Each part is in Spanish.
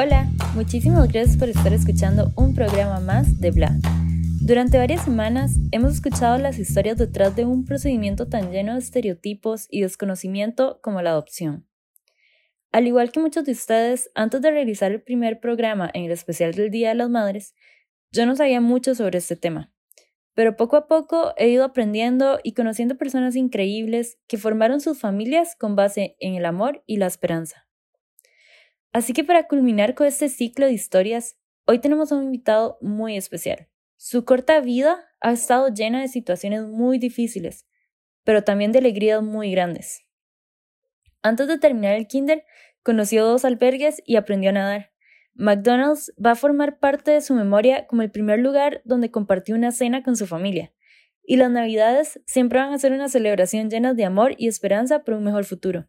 Hola, muchísimas gracias por estar escuchando un programa más de Bla. Durante varias semanas hemos escuchado las historias detrás de un procedimiento tan lleno de estereotipos y desconocimiento como la adopción. Al igual que muchos de ustedes, antes de realizar el primer programa en el especial del Día de las Madres, yo no sabía mucho sobre este tema. Pero poco a poco he ido aprendiendo y conociendo personas increíbles que formaron sus familias con base en el amor y la esperanza. Así que para culminar con este ciclo de historias, hoy tenemos a un invitado muy especial. Su corta vida ha estado llena de situaciones muy difíciles, pero también de alegrías muy grandes. Antes de terminar el kinder, conoció dos albergues y aprendió a nadar. McDonald's va a formar parte de su memoria como el primer lugar donde compartió una cena con su familia. Y las navidades siempre van a ser una celebración llena de amor y esperanza por un mejor futuro.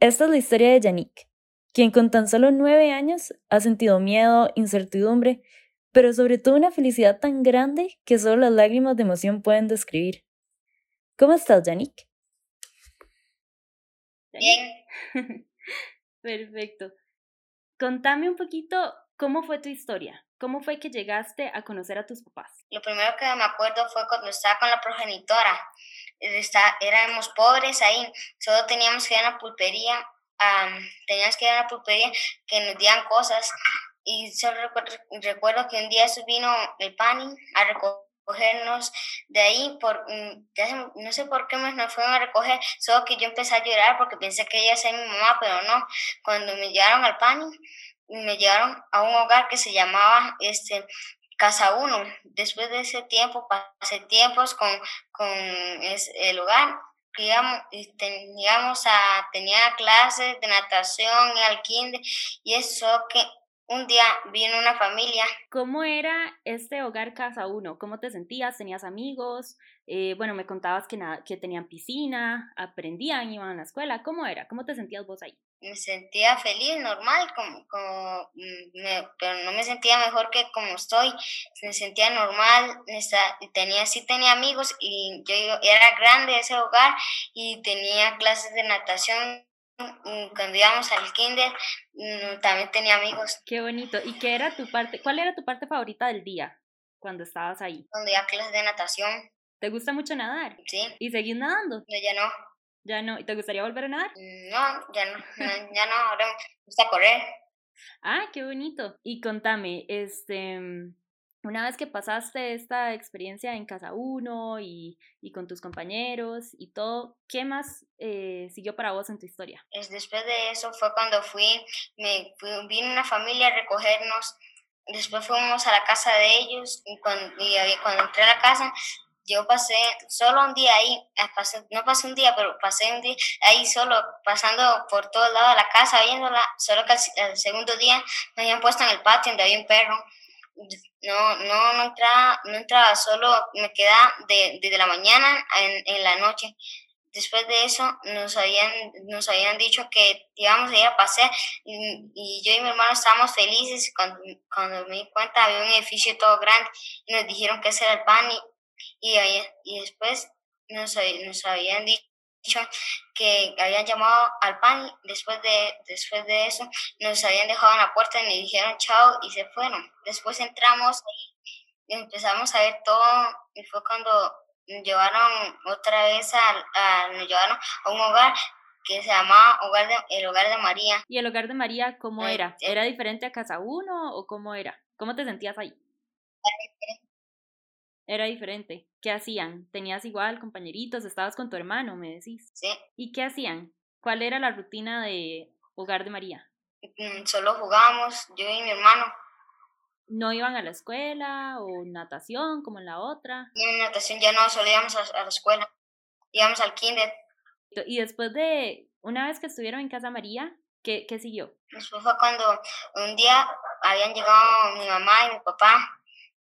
Esta es la historia de Yannick, quien con tan solo nueve años ha sentido miedo, incertidumbre, pero sobre todo una felicidad tan grande que solo las lágrimas de emoción pueden describir. ¿Cómo estás, Yannick? Bien. Perfecto. Contame un poquito cómo fue tu historia. ¿Cómo fue que llegaste a conocer a tus papás? Lo primero que me acuerdo fue cuando estaba con la progenitora. Está, éramos pobres ahí, solo teníamos que ir a la pulpería tenías que ir a la pulpería que nos dieran cosas. Y solo recuerdo, que un día vino el PANI a recogernos de ahí, por, mm, no sé por qué nos fueron a recoger, solo que yo empecé a llorar porque pensé que ella era mi mamá, pero no. Cuando me llevaron al PANI, me llevaron a un hogar que se llamaba este, Casa Uno. Después de ese tiempo, pasé tiempos con, con el hogar íbamos, teníamos a, tenía clases de natación y al kinder y eso que un día vino una familia. ¿Cómo era este hogar Casa Uno? ¿Cómo te sentías? ¿Tenías amigos? Eh, bueno, me contabas que, que tenían piscina, aprendían, iban a la escuela. ¿Cómo era? ¿Cómo te sentías vos ahí? Me sentía feliz, normal, como, como mm, pero no me sentía mejor que como estoy. Me sentía normal, tenía, sí tenía amigos y yo era grande ese hogar y tenía clases de natación mm, cuando íbamos al kinder mm, también tenía amigos. Qué bonito. ¿Y qué era tu parte, cuál era tu parte favorita del día cuando estabas ahí? Cuando iba a clases de natación. ¿Te gusta mucho nadar? Sí. ¿Y seguís nadando? No, ya no. ¿Ya no? ¿Y te gustaría volver a nadar? Mm, no, ya no, ya no, ahora me gusta correr. Ah, qué bonito. Y contame, este, una vez que pasaste esta experiencia en Casa Uno y, y con tus compañeros y todo, ¿qué más eh, siguió para vos en tu historia? Después de eso fue cuando fui, me vino una familia a recogernos después fuimos a la casa de ellos y cuando, y cuando entré a la casa yo pasé solo un día ahí, eh, no pasé un día, pero pasé un día ahí solo, pasando por todo el lado de la casa, viéndola, solo que el, segundo día me habían puesto en el patio donde había un perro. No, no, no entraba, no entraba, solo me quedaba de, desde la mañana en, en la noche. Después de eso nos habían, nos habían dicho que íbamos a ir a pasear y, yo y mi hermano estábamos felices cuando, cuando me di cuenta había un edificio todo grande y nos dijeron que ese era el pan y, y después nos, nos habían dicho que habían llamado al pan después de, después de eso nos habían dejado en la puerta y nos dijeron chao y se fueron. Después entramos y empezamos a ver todo y fue cuando nos llevaron otra vez a, nos llevaron a un hogar que se llamaba hogar de, el Hogar de María. ¿Y el Hogar de María cómo eh, era? ¿Era diferente a Casa Uno o cómo era? ¿Cómo te sentías ahí? Era diferente. ¿Qué hacían? ¿Tenías igual compañeritos? ¿Estabas con tu hermano, me decís? Sí. ¿Y qué hacían? ¿Cuál era la rutina de Hogar de María? Mm, solo jugábamos, yo y mi hermano. ¿No iban a la escuela o natación como en la otra? No, natación ya no, solo íbamos a, la escuela. Íbamos al kinder. Y después de, una vez que estuvieron en Casa María, ¿qué, qué siguió? Después fue cuando un día habían llegado mi mamá y mi papá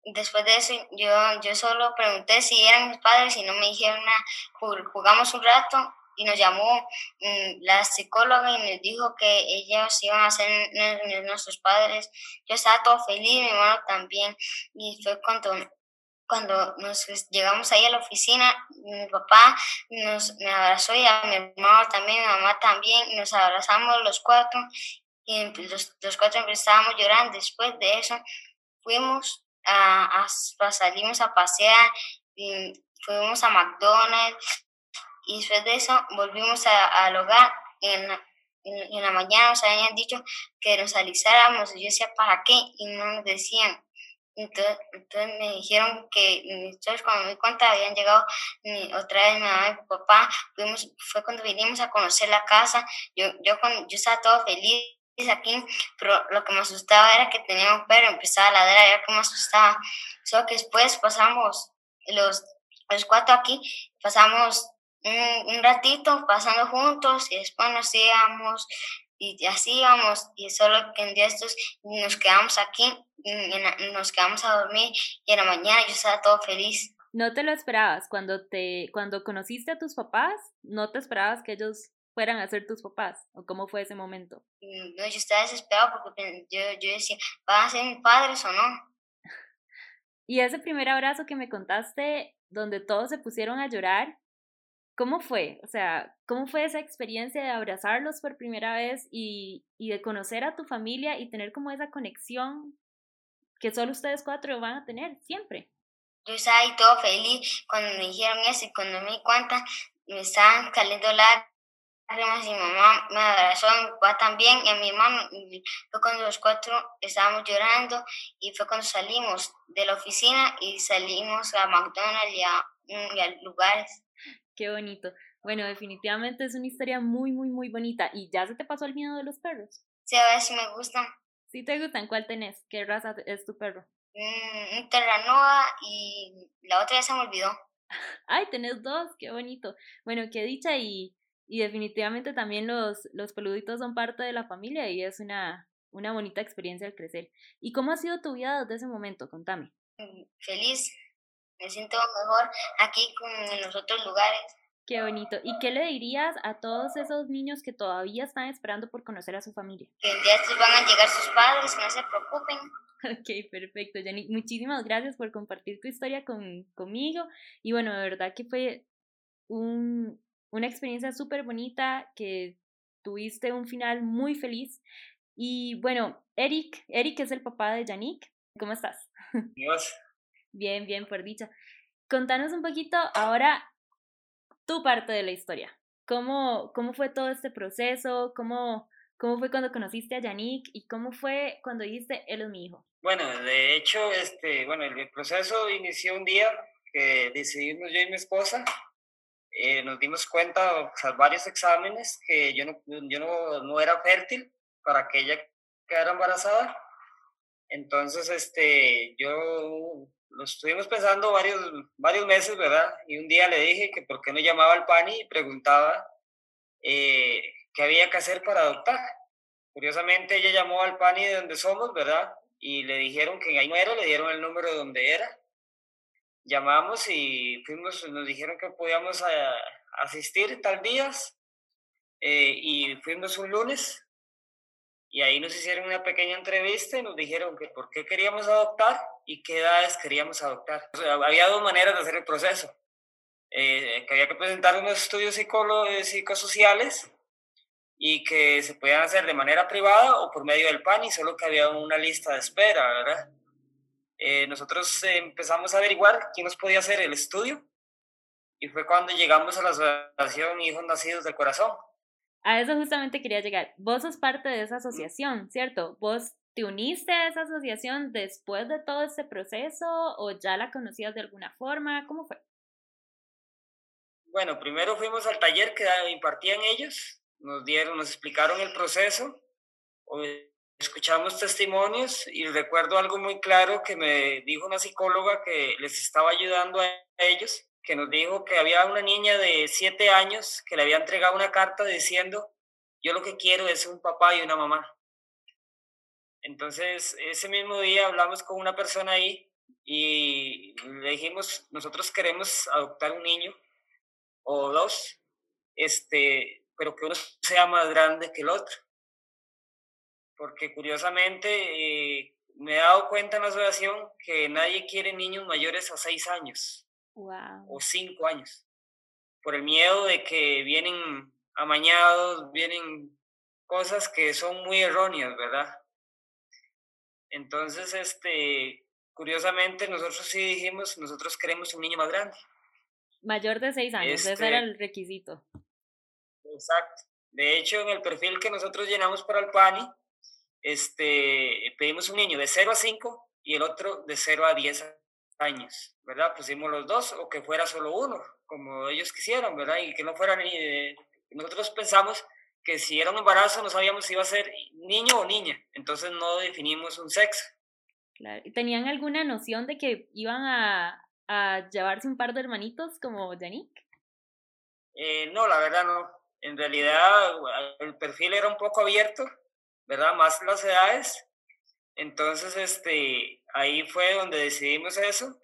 después de eso yo, yo solo pregunté si eran mis padres y no me dijeron nada. Jugamos un rato y nos llamó mm, la psicóloga y nos dijo que ellos iban a ser nuestros padres. Yo estaba todo feliz, mi hermano también. Y fue cuando, cuando nos llegamos ahí a la oficina, mi papá nos, me abrazó y a mi hermano también, mi mamá también. Nos abrazamos los cuatro y los, los cuatro estábamos llorando. Después de eso fuimos a, a, salimos a pasear, fuimos a McDonald's y después de eso volvimos al hogar. En, en, la mañana nos habían dicho que nos alisáramos y yo decía, ¿para qué? Y no nos decían. Entonces, entonces me dijeron que entonces cuando me di cuenta habían llegado otra vez mi mamá y mi papá, fuimos, fue cuando vinimos a conocer la casa, yo, yo, yo estaba todo feliz aquí, pero lo que me asustaba era que tenía un perro, empezaba a ladrar, era me asustaba. Solo que después pasamos los, los cuatro aquí, pasamos un, un ratito pasando juntos y después nos íbamos y así íbamos y solo que en día estos nos quedamos aquí y nos quedamos a dormir y en la mañana yo estaba todo feliz. ¿No te lo esperabas cuando te cuando conociste a tus papás? ¿No te esperabas que ellos fueran a ser tus papás? ¿O cómo fue ese momento? Mm, no, yo estaba desesperado porque yo, yo decía, ¿van a ser mis padres o no? Y ese primer abrazo que me contaste, donde todos se pusieron a llorar, ¿cómo fue? O sea, ¿cómo fue esa experiencia de abrazarlos por primera vez y, y de conocer a tu familia y tener como esa conexión que solo ustedes cuatro van a tener siempre? Yo estaba ahí todo feliz cuando me dijeron eso y cuando me di cuenta me estaban saliendo lágrimas y mi mamá me abrazó, mi papá también, y mi hermano. fue cuando los cuatro estábamos llorando y fue cuando salimos de la oficina y salimos a McDonald's y a, y a lugares. Qué bonito. Bueno, definitivamente es una historia muy, muy, muy bonita. ¿Y ya se te pasó el miedo de los perros? Sí, a ver si me gustan. ¿Sí te gustan? ¿Cuál tenés? ¿Qué raza es tu perro? Mm, un Terranova y la otra ya se me olvidó. Ay, tenés dos, qué bonito. Bueno, qué dicha y y definitivamente también los, los peluditos son parte de la familia y es una, una bonita experiencia al crecer. ¿Y cómo ha sido tu vida desde ese momento? Contame. Mm, feliz, me siento mejor aquí con, en los otros lugares. Qué bonito. ¿Y qué le dirías a todos esos niños que todavía están esperando por conocer a su familia? Que el día van a llegar sus padres, no se preocupen. Ok, perfecto, Jenny. Muchísimas gracias por compartir tu historia con, conmigo. Y bueno, de verdad que fue un, una experiencia súper bonita, que tuviste un final muy feliz. Y bueno, Eric, Eric es el papá de Yannick. ¿Cómo estás? Dios. Bien, bien, por dicha. Contanos un poquito ahora tu parte de la historia. ¿Cómo, cómo fue todo este proceso? ¿Cómo, ¿Cómo fue cuando conociste a Yannick? ¿Y cómo fue cuando dijiste, él es mi hijo? Bueno, de hecho, este, bueno, el proceso inició un día que decidimos yo y mi esposa eh, nos dimos cuenta, tras varios exámenes, que yo, no, yo no, no, era fértil para que ella quedara embarazada. Entonces, este, yo lo estuvimos pensando varios, varios meses, ¿verdad? Y un día le dije que por qué no llamaba al PANI y preguntaba eh, qué había que hacer para adoptar. Curiosamente, ella llamó al PANI de donde somos, ¿verdad? Y le dijeron que ahí no era, le dieron el número de donde era llamamos y fuimos, nos dijeron que podíamos eh, asistir tal días eh, y fuimos un lunes y ahí nos hicieron una pequeña entrevista y nos dijeron que por qué queríamos adoptar y qué edades queríamos adoptar. había dos maneras de hacer el proceso. Eh, que había que presentar unos estudios psicosociales y que se podían hacer de manera privada o por medio del PAN y solo que había una lista de espera, ¿verdad? Eh, nosotros empezamos a averiguar quién nos podía hacer el estudio y fue cuando llegamos a la asociación Hijos Nacidos del Corazón. A eso justamente quería llegar. Vos sos parte de esa asociación, ¿cierto? ¿Vos te uniste a esa asociación después de todo este proceso o ya la conocías de alguna forma? ¿Cómo fue? Bueno, primero fuimos al taller que impartían ellos, nos dieron, nos explicaron el proceso, escuchamos testimonios y recuerdo algo muy claro que me dijo una psicóloga que les estaba ayudando a ellos, que nos dijo que había una niña de siete años que le había entregado una carta diciendo, yo lo que quiero es un papá y una mamá. Entonces, ese mismo día hablamos con una persona ahí y le dijimos, nosotros queremos adoptar un niño o dos, este, pero que uno sea más grande que el otro porque curiosamente eh, me he dado cuenta en la asociación que nadie quiere niños mayores a seis años o cinco años, por el miedo de que vienen amañados, vienen cosas que son muy erróneas, ¿verdad? Entonces, este, curiosamente, nosotros sí dijimos, nosotros queremos un niño más grande. Mayor de seis años, ese era el requisito. Exacto. De hecho, en el perfil que nosotros llenamos para el PANI, este, pedimos un niño de 0 a 5 y el otro de 0 a 10 años, ¿verdad? Pusimos los dos o que fuera solo uno, como ellos quisieran, ¿verdad? Y que no fuera ni... nosotros pensamos que si era un embarazo no sabíamos si iba a ser niño o niña, entonces no definimos un sexo. Claro. ¿Y tenían alguna noción de que iban a, a llevarse un par de hermanitos como Yannick? Eh, no, la verdad no. En realidad el perfil era un poco abierto, ¿verdad? Más las edades. Entonces, este, ahí fue donde decidimos eso.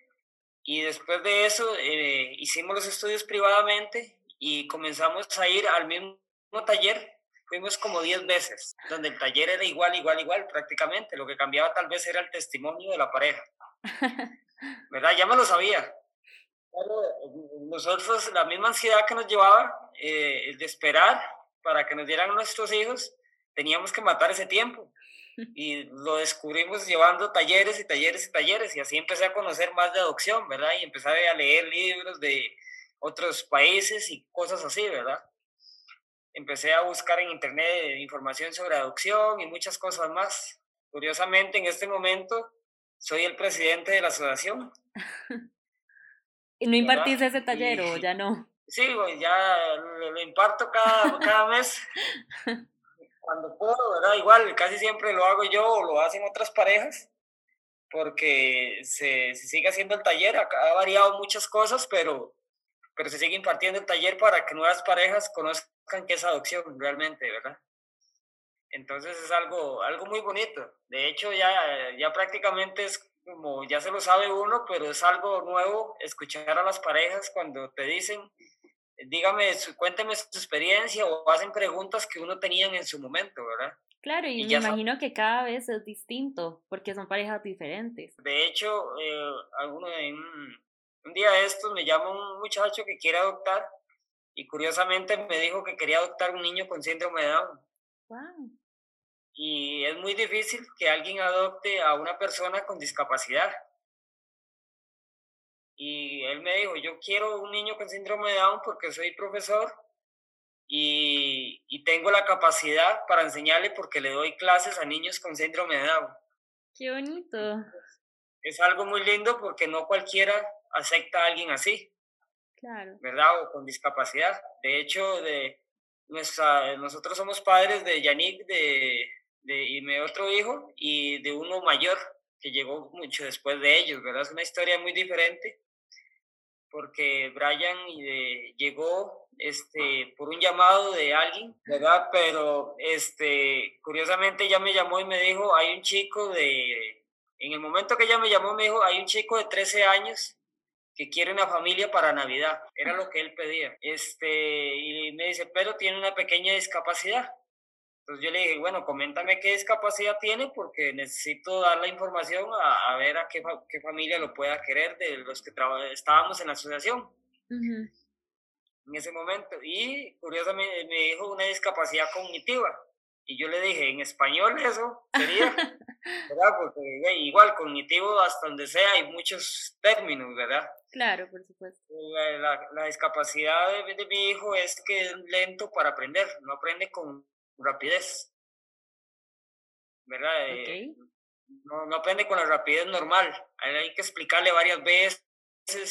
Y después de eso, eh, hicimos los estudios privadamente y comenzamos a ir al mismo taller. Fuimos como 10 veces, donde el taller era igual, igual, igual prácticamente. Lo que cambiaba tal vez era el testimonio de la pareja. ¿Verdad? Ya me lo sabía. nosotros, la misma ansiedad que nos llevaba eh, de esperar para que nos dieran nuestros hijos, teníamos que matar ese tiempo. Y lo descubrimos llevando talleres y talleres y talleres. Y así empecé a conocer más de adopción, ¿verdad? Y empecé a leer libros de otros países y cosas así, ¿verdad? Empecé a buscar en internet información sobre adopción y muchas cosas más. Curiosamente, en este momento soy el presidente de la asociación. ¿Y no impartís ese taller o ya no? Sí, ya lo, imparto cada, cada mes. Cuando puedo, ¿verdad? Igual, casi siempre lo hago yo o lo hacen otras parejas, porque se, se sigue haciendo el taller. Ha, ha variado muchas cosas, pero, pero se sigue impartiendo el taller para que nuevas parejas conozcan qué es adopción realmente, ¿verdad? Entonces es algo, algo muy bonito. De hecho, ya, ya prácticamente es como, ya se lo sabe uno, pero es algo nuevo escuchar a las parejas cuando te dicen, dígame, cuénteme su experiencia o hacen preguntas que uno tenía en su momento, ¿verdad? Claro, y, me imagino que cada vez es distinto, porque son parejas diferentes. De hecho, eh, alguno, un día de estos me llama un muchacho que quiere adoptar y curiosamente me dijo que quería adoptar un niño con síndrome de Down. Wow. Y es muy difícil que alguien adopte a una persona con discapacidad. Y él me dijo, yo quiero un niño con síndrome de Down porque soy profesor y, y tengo la capacidad para enseñarle porque le doy clases a niños con síndrome de Down. Qué bonito. Es algo muy lindo porque no cualquiera acepta a alguien así. Claro. ¿Verdad? O con discapacidad. De hecho, de, nuestra, nosotros somos padres de Yannick de, de, y mi otro hijo y de uno mayor que llegó mucho después de ellos, ¿verdad? Es una historia muy diferente porque Brian llegó este, por un llamado de alguien, ¿verdad? Pero este, curiosamente ella me llamó y me dijo, hay un chico de, en el momento que ella me llamó me dijo, hay un chico de 13 años que quiere una familia para Navidad. Era lo que él pedía. Este, y me dice, pero tiene una pequeña discapacidad. Entonces yo le dije, bueno, coméntame qué discapacidad tiene porque necesito dar la información a, ver a qué, qué, familia lo pueda querer de los que estábamos en la asociación. En ese momento. Y curiosamente me dijo una discapacidad cognitiva. Y yo le dije, en español eso sería, ¿verdad? Porque igual cognitivo hasta donde sea hay muchos términos, ¿verdad? Claro, por supuesto. La, la, discapacidad de, mi hijo es que es lento para aprender, no aprende con rapidez, ¿verdad? Eh, no, no aprende con la rapidez normal, hay que explicarle varias veces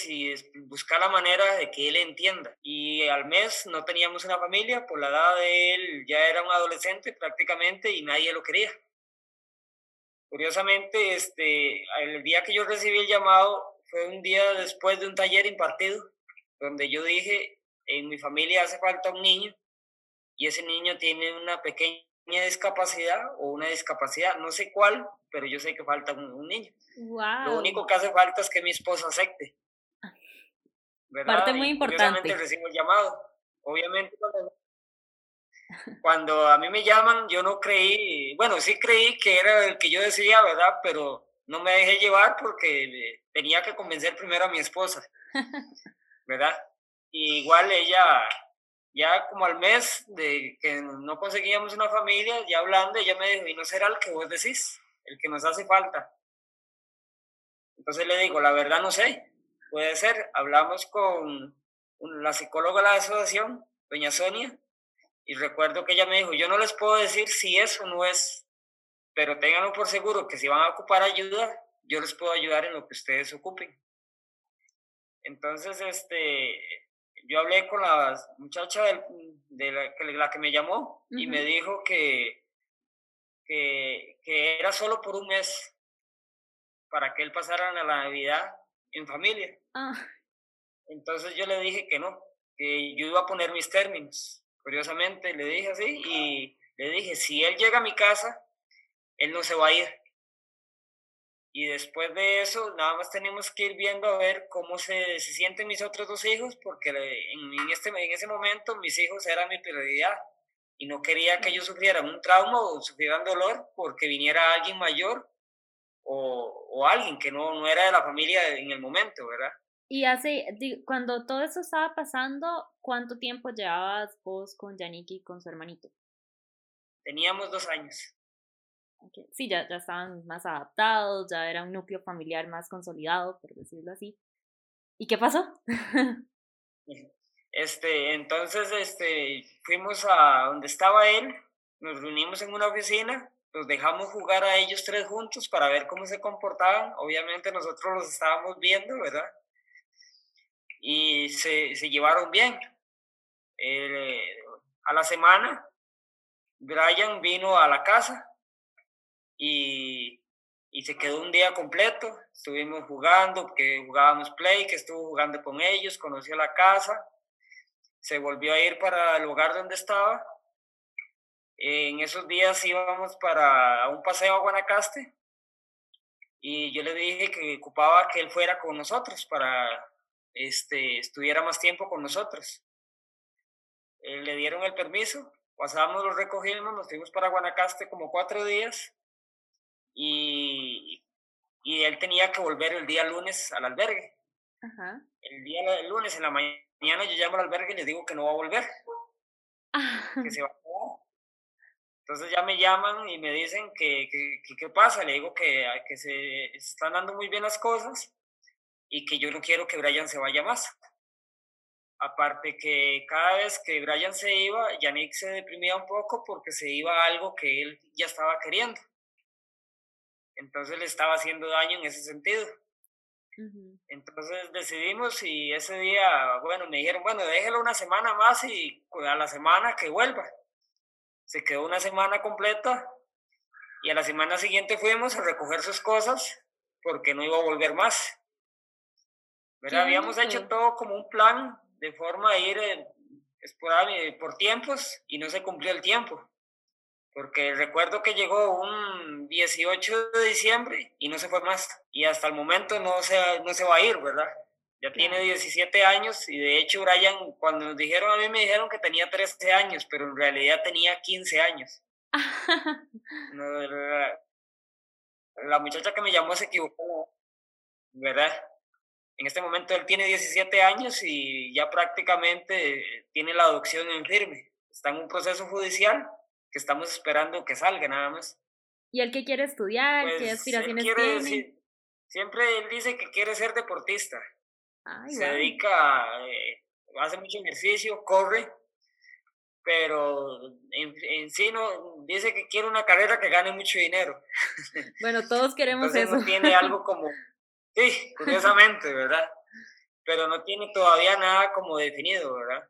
y buscar la manera de que él entienda. Y al mes no teníamos una familia, por la edad de él ya era un adolescente prácticamente y nadie lo quería. Curiosamente, este, el día que yo recibí el llamado fue un día después de un taller impartido, donde yo dije, en mi familia hace falta un niño y ese niño tiene una pequeña discapacidad o una discapacidad, no sé cuál, pero yo sé que falta un, niño. Lo único que hace falta es que mi esposa acepte. Parte muy importante. recibo el llamado. Obviamente cuando, a mí me llaman, yo no creí, bueno, sí creí que era el que yo decía, ¿verdad? Pero no me dejé llevar porque tenía que convencer primero a mi esposa, ¿verdad? Y igual ella, ya como al mes de que no conseguíamos una familia, ya hablando, ella me dijo, ¿y no será el que vos decís? El que nos hace falta. Entonces le digo, la verdad no sé, puede ser. Hablamos con la psicóloga de la asociación, doña Sonia, y recuerdo que ella me dijo, yo no les puedo decir si eso no es, pero ténganlo por seguro que si van a ocupar ayuda, yo les puedo ayudar en lo que ustedes ocupen. Entonces, este, yo hablé con la muchacha de la, que me llamó y me dijo que, que, que, era solo por un mes para que él pasara la Navidad en familia. Ah. Entonces yo le dije que no, que yo iba a poner mis términos. Curiosamente le dije así y le dije, si él llega a mi casa, él no se va a ir. Y después de eso, nada más tenemos que ir viendo a ver cómo se, se sienten mis otros dos hijos, porque en, este, en ese momento mis hijos eran mi prioridad. Y no quería que ellos sufrieran un trauma o sufrieran dolor porque viniera alguien mayor o, o alguien que no, no era de la familia en el momento, ¿verdad? Y hace, cuando todo eso estaba pasando, ¿cuánto tiempo llevabas vos con Yaniki y con su hermanito? Teníamos dos años. Sí, ya, ya estaban más adaptados, ya era un núcleo familiar más consolidado, por decirlo así. ¿Y qué pasó? este, entonces, este, fuimos a donde estaba él, nos reunimos en una oficina, los dejamos jugar a ellos tres juntos para ver cómo se comportaban. Obviamente nosotros los estábamos viendo, ¿verdad? y se, se llevaron bien. Eh, a la semana, Brian vino a la casa y, se quedó un día completo. Estuvimos jugando, que jugábamos play, que estuvo jugando con ellos, conoció la casa, se volvió a ir para el lugar donde estaba. En esos días íbamos para un paseo a Guanacaste y yo le dije que ocupaba que él fuera con nosotros para este, estuviera más tiempo con nosotros. Eh, le dieron el permiso, pasamos, lo recogimos, nos fuimos para Guanacaste como cuatro días y, y él tenía que volver el día lunes al albergue. El día lunes en la mañana yo llamo al albergue y les digo que no va a volver, que se va a quedar. Entonces ya me llaman y me dicen que qué pasa, le digo que, que se están dando muy bien las cosas y que yo no quiero que Brian se vaya más. Aparte que cada vez que Brian se iba, Yannick se deprimía un poco porque se iba a algo que él ya estaba queriendo. Entonces le estaba haciendo daño en ese sentido. Entonces decidimos y ese día, bueno, me dijeron, bueno, déjelo una semana más y a la semana que vuelva. Se quedó una semana completa y a la semana siguiente fuimos a recoger sus cosas porque no iba a volver más. Habíamos hecho todo como un plan de forma de ir eh, por tiempos y no se cumplió el tiempo. Porque recuerdo que llegó un 18 de diciembre y no se fue más. Y hasta el momento no se, no se va a ir, ¿verdad? Ya tiene 17 años y de hecho Brian, cuando nos dijeron a mí me dijeron que tenía 13 años, pero en realidad tenía 15 años. la, la muchacha que me llamó se equivocó, ¿verdad? En este momento él tiene 17 años y ya prácticamente tiene la adopción en firme. Está en un proceso judicial que estamos esperando que salga nada más. ¿Y el que quiere estudiar? ¿Qué pues, aspiraciones tiene? siempre él dice que quiere ser deportista. Se dedica, eh, hace mucho ejercicio, corre, pero en, en, sí no, dice que quiere una carrera que gane mucho dinero. Bueno, todos queremos eso. No tiene algo como Sí, curiosamente, ¿verdad? Pero no tiene todavía nada como definido, ¿verdad?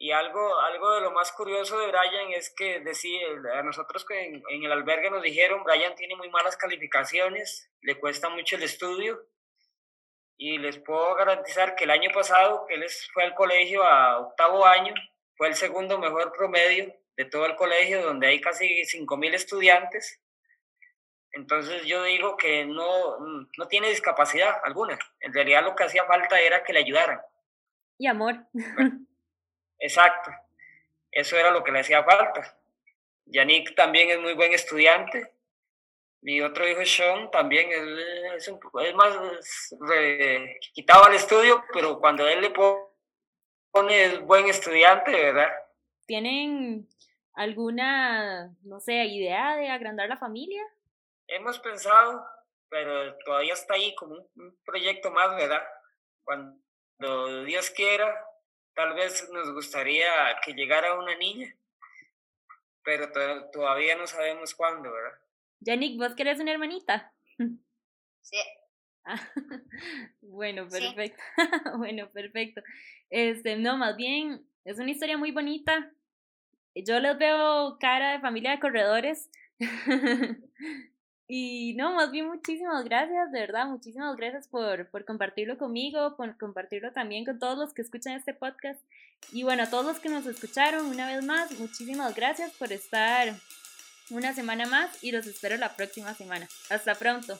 Y algo, algo de lo más curioso de Brian es que decía, a nosotros que en, el albergue nos dijeron, Brian tiene muy malas calificaciones, le cuesta mucho el estudio, y les puedo garantizar que el año pasado, que él fue al colegio a octavo año, fue el segundo mejor promedio de todo el colegio, donde hay casi 5.000 estudiantes, entonces yo digo que no, no tiene discapacidad alguna. En realidad lo que hacía falta era que le ayudaran. Y amor. Exacto. Eso era lo que le hacía falta. Yannick también es muy buen estudiante. Mi otro hijo Sean también es, es, más quitaba el estudio, pero cuando él le pone buen estudiante, ¿verdad? ¿Tienen alguna, no sé, idea de agrandar la familia? Hemos pensado, pero todavía está ahí como un proyecto más, ¿verdad? Cuando Dios quiera, tal vez nos gustaría que llegara una niña, pero todavía no sabemos cuándo, ¿verdad? Yannick, ¿vos querés una hermanita? Sí. bueno, perfecto. bueno, perfecto. Este, no, más bien, es una historia muy bonita. Yo les veo cara de familia de corredores. Y no, más bien muchísimas gracias, de verdad, muchísimas gracias por, por compartirlo conmigo, por compartirlo también con todos los que escuchan este podcast. Y bueno, a todos los que nos escucharon, una vez más, muchísimas gracias por estar una semana más y los espero la próxima semana. Hasta pronto.